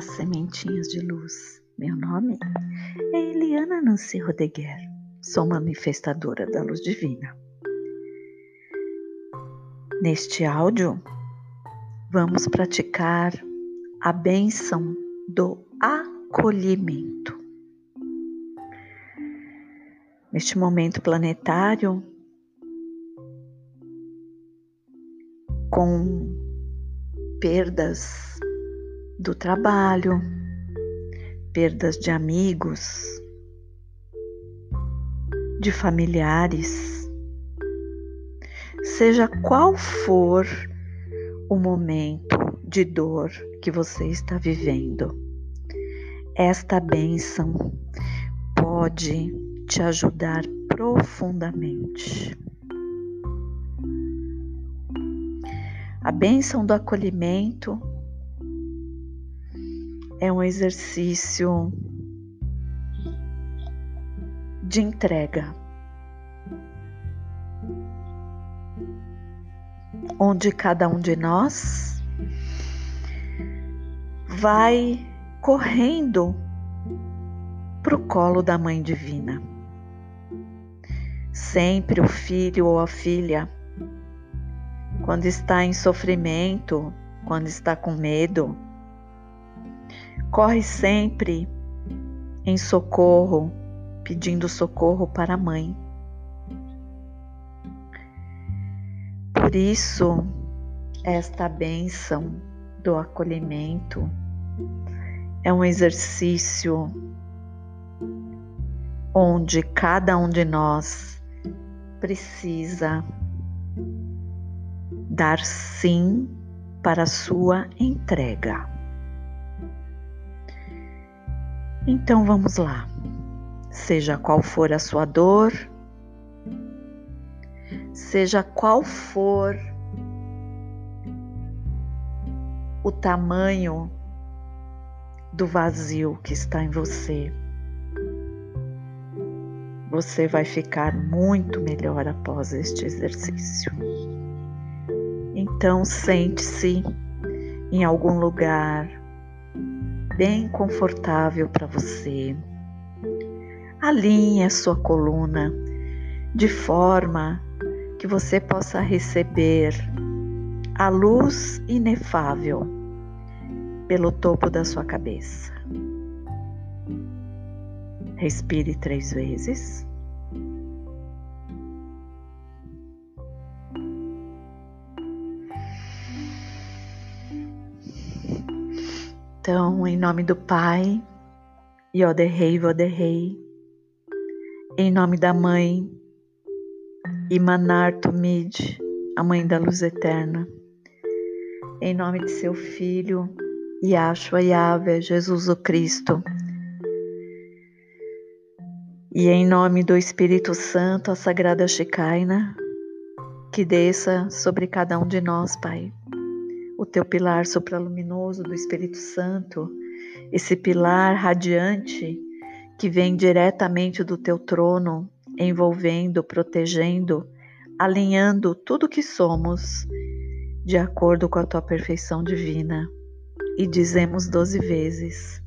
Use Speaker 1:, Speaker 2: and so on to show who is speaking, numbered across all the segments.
Speaker 1: Sementinhas de luz. Meu nome é Eliana Nancy Rodeguer. Sou manifestadora da luz divina. Neste áudio, vamos praticar a bênção do acolhimento. Neste momento planetário, com perdas do trabalho, perdas de amigos, de familiares, seja qual for o momento de dor que você está vivendo, esta bênção pode te ajudar profundamente. A bênção do acolhimento é um exercício de entrega, onde cada um de nós vai correndo para o colo da Mãe Divina. Sempre o filho ou a filha, quando está em sofrimento, quando está com medo, corre sempre em socorro, pedindo socorro para a mãe. Por isso, esta bênção do acolhimento é um exercício onde cada um de nós precisa dar sim para a sua entrega. Então vamos lá. Seja qual for a sua dor, seja qual for o tamanho do vazio que está em você, você vai ficar muito melhor após este exercício. Então, sente-se em algum lugar bem confortável para você. Alinhe a sua coluna de forma que você possa receber a luz inefável pelo topo da sua cabeça. Respire três vezes. Então, em nome do Pai, Yoderrei, Voderrei, em nome da Mãe, Imanar Tumid, a Mãe da Luz Eterna, em nome de seu Filho, Yahshua Yahvé, Jesus o Cristo, e em nome do Espírito Santo, a Sagrada Shekinah, que desça sobre cada um de nós, Pai o teu pilar supraluminoso do Espírito Santo, esse pilar radiante que vem diretamente do teu trono, envolvendo, protegendo, alinhando tudo que somos de acordo com a tua perfeição divina. E dizemos doze vezes: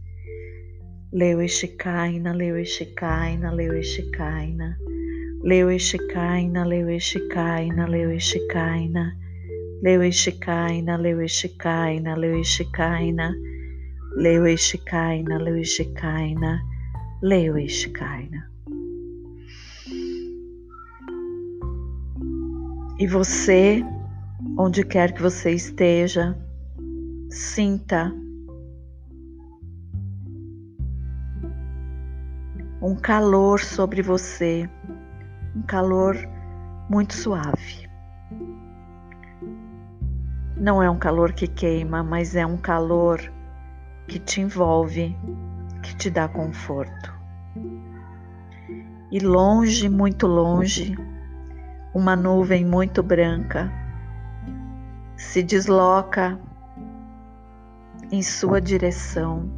Speaker 1: Leu Eshikaina, Leu Eshikaina, Leu Eshikaina, Leu Eshikaina, Leu Eshikaina, Leu Eshikaina. Leuishikaina, Leuishikaina, Leuishikaina, Leuishikaina, Leuishikaina, Leuishikaina. E você, onde quer que você esteja, sinta um calor sobre você, um calor muito suave. Não é um calor que queima, mas é um calor que te envolve, que te dá conforto. E longe, muito longe, uma nuvem muito branca se desloca em sua direção.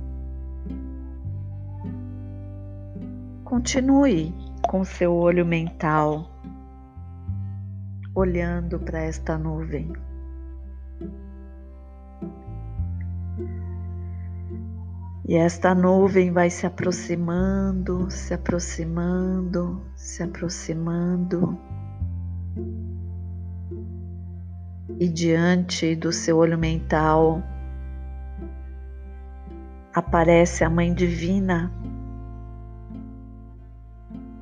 Speaker 1: Continue com seu olho mental olhando para esta nuvem. E esta nuvem vai se aproximando, se aproximando, se aproximando. E diante do seu olho mental aparece a Mãe Divina,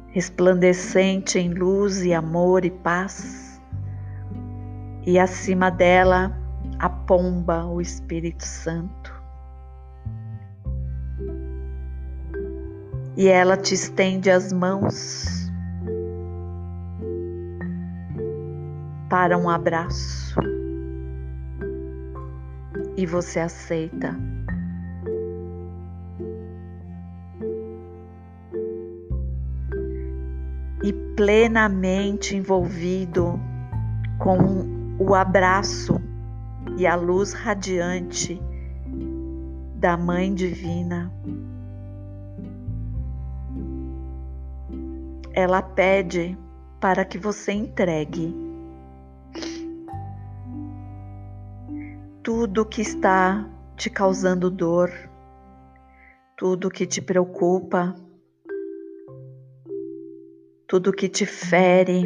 Speaker 1: resplandecente em luz e amor e paz, e acima dela a pomba, o Espírito Santo. E ela te estende as mãos para um abraço e você aceita. E plenamente envolvido com o abraço e a luz radiante da Mãe Divina. Ela pede para que você entregue tudo que está te causando dor, tudo que te preocupa, tudo que te fere.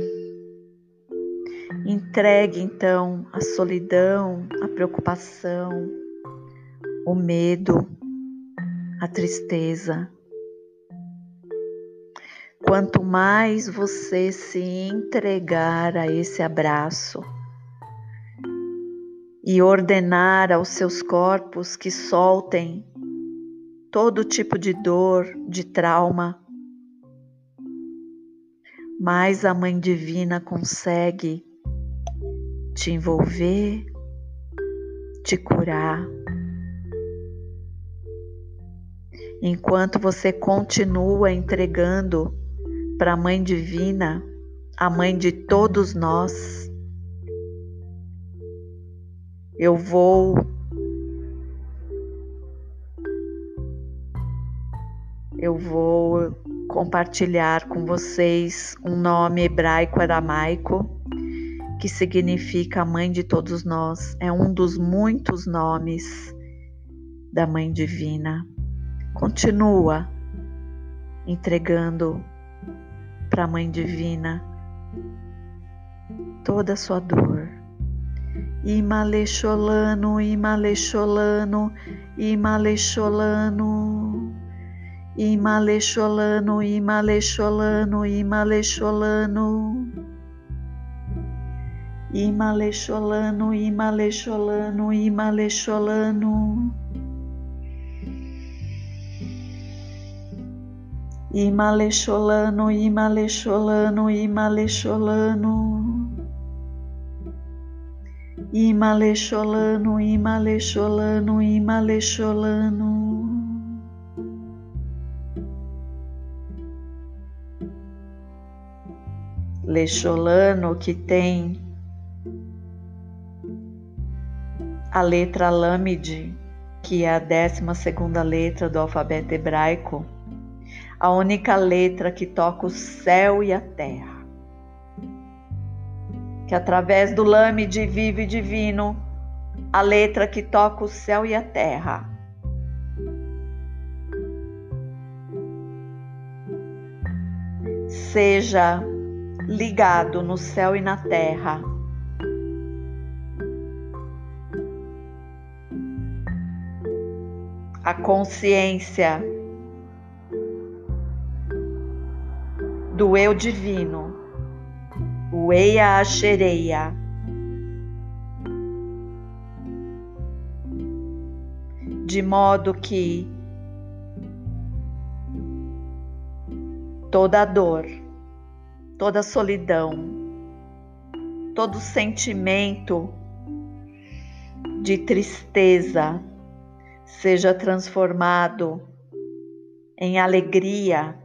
Speaker 1: Entregue então a solidão, a preocupação, o medo, a tristeza. Quanto mais você se entregar a esse abraço e ordenar aos seus corpos que soltem todo tipo de dor, de trauma, mais a Mãe Divina consegue te envolver, te curar. Enquanto você continua entregando para a Mãe Divina, a Mãe de todos nós, eu vou eu vou compartilhar com vocês um nome hebraico aramaico que significa Mãe de todos nós. É um dos muitos nomes da Mãe Divina. Continua entregando para a Mãe Divina toda a sua dor. Imalecholano, Imalecholano, Imalecholano, Imalecholano, Imalecholano, Imalecholano. Imalecholano, Imalecholano, Imalecholano. Imalecholano, Imalecholano, Imalecholano. Imalecholano, Imalecholano, Imalecholano. Lecholano que tem a letra Lâmide, que é a décima segunda letra do alfabeto hebraico, a única letra que toca o céu e a terra. Que através do Lâmide vive divino, a letra que toca o céu e a terra. Seja ligado no céu e na terra a consciência do eu divino, o Eia Achereia. De modo que toda dor, toda solidão, todo sentimento de tristeza, seja transformado em alegria,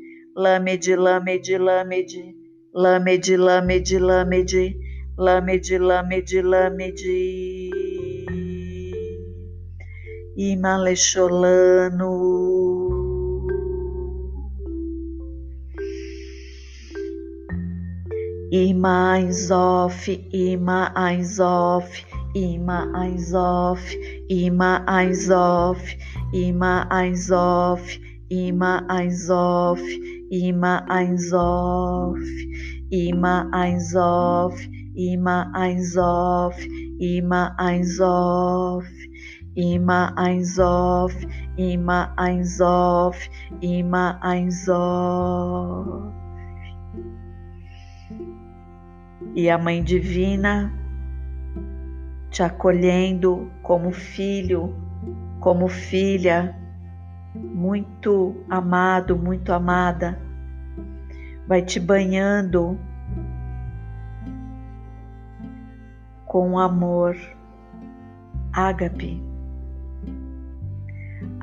Speaker 1: lamed, lamed, lamed, lamed, lamed, lamed, lamed, lamed, lamed. Imalecholano. Ima eins off, ima eins off, ima eins off, ima eins off, ima eins off, ima eins off, Ima Einzof, Ima Einzof, Ima Einzof, Ima Einzof, Ima Einzof, Ima Einzof, Ima Einzof. E a Mãe Divina te acolhendo como filho, como filha muito amado, muito amada, vai te banhando com amor. Ágape.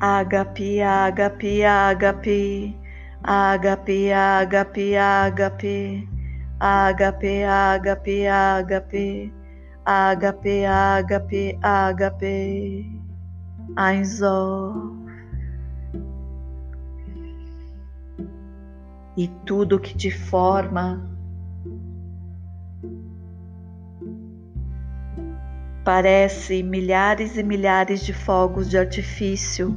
Speaker 1: agape, agape, agape, agape, agape, agape, agape, agape, agape, agape, agape, agape, agape E tudo que te forma parece milhares e milhares de fogos de artifício,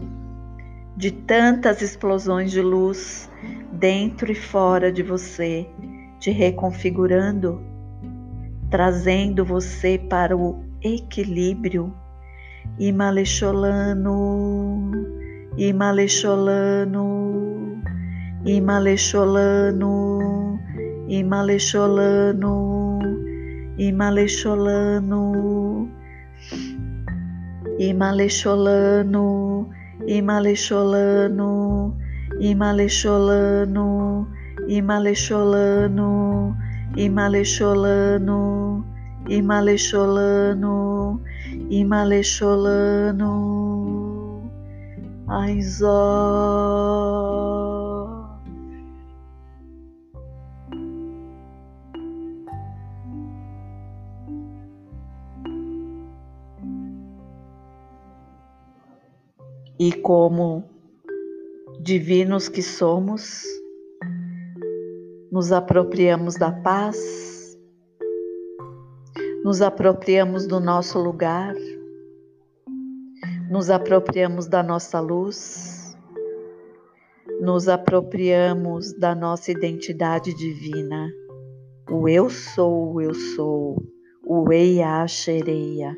Speaker 1: de tantas explosões de luz dentro e fora de você, te reconfigurando trazendo você para o equilíbrio. Imalecholano, Imalecholano, Imalecholano, Imalecholano, Imalecholano, Imalecholano, Imalecholano, Imalecholano, Imalecholano, Imalecholano, Imalecholano, Imalecholano, Aizó. E como divinos que somos, nos apropriamos da paz, nos apropriamos do nosso lugar, nos apropriamos da nossa luz, nos apropriamos da nossa identidade divina. O eu sou, o eu sou, o Eia Xereia,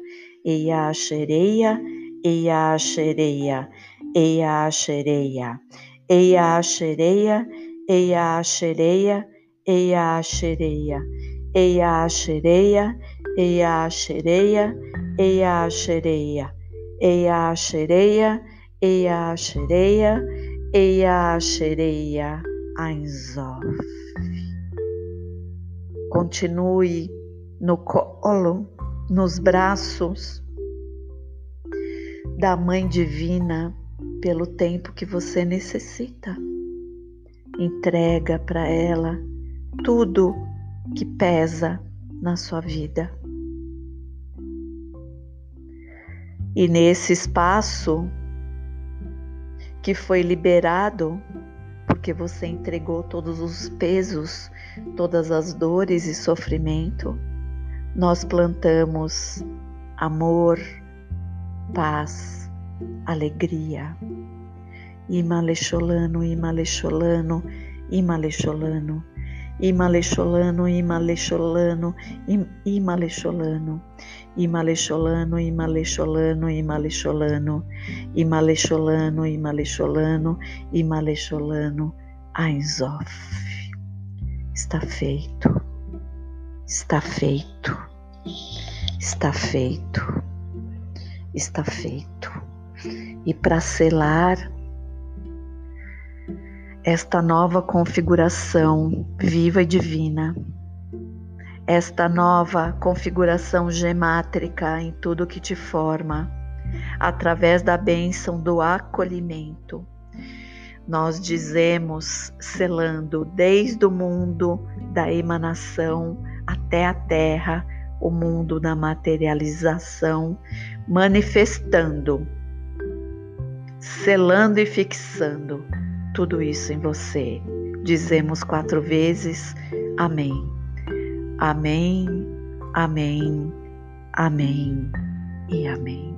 Speaker 1: Eia Xereia, Eia Xereia, Eia Xereia, Eia Xereia, Eia xereia, eia xereia, eia xereia, eia xereia, eia xereia, eia xereia, eia xereia. Continue no colo, nos braços da Mãe Divina pelo tempo que você necessita entrega para ela tudo que pesa na sua vida. E nesse espaço que foi liberado, porque você entregou todos os pesos, todas as dores e sofrimento, nós plantamos amor, paz, alegria. Imalecholano, Imalecholano, Imalecholano, Imalecholano, Imalecholano, Imalecholano, Imalecholano, Imalecholano, Imalecholano, Imalecholano, Imalecholano, Imalecholano, Ainzof. Está feito, está feito, está feito, está feito. E para selar esta nova configuração viva e divina, esta nova configuração gemátrica em tudo que te forma, através da bênção do acolhimento. Nós dizemos, selando desde o mundo da emanação até a terra, o mundo da materialização, manifestando, selando e fixando tudo isso em você. Dizemos quatro vezes: Amém. Amém, Amém, Amém e Amém.